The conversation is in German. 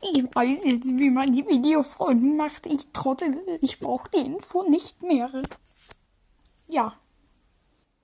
Ich weiß jetzt, wie man die Videofreunde macht. Ich trottel, ich brauche die Info nicht mehr. Ja.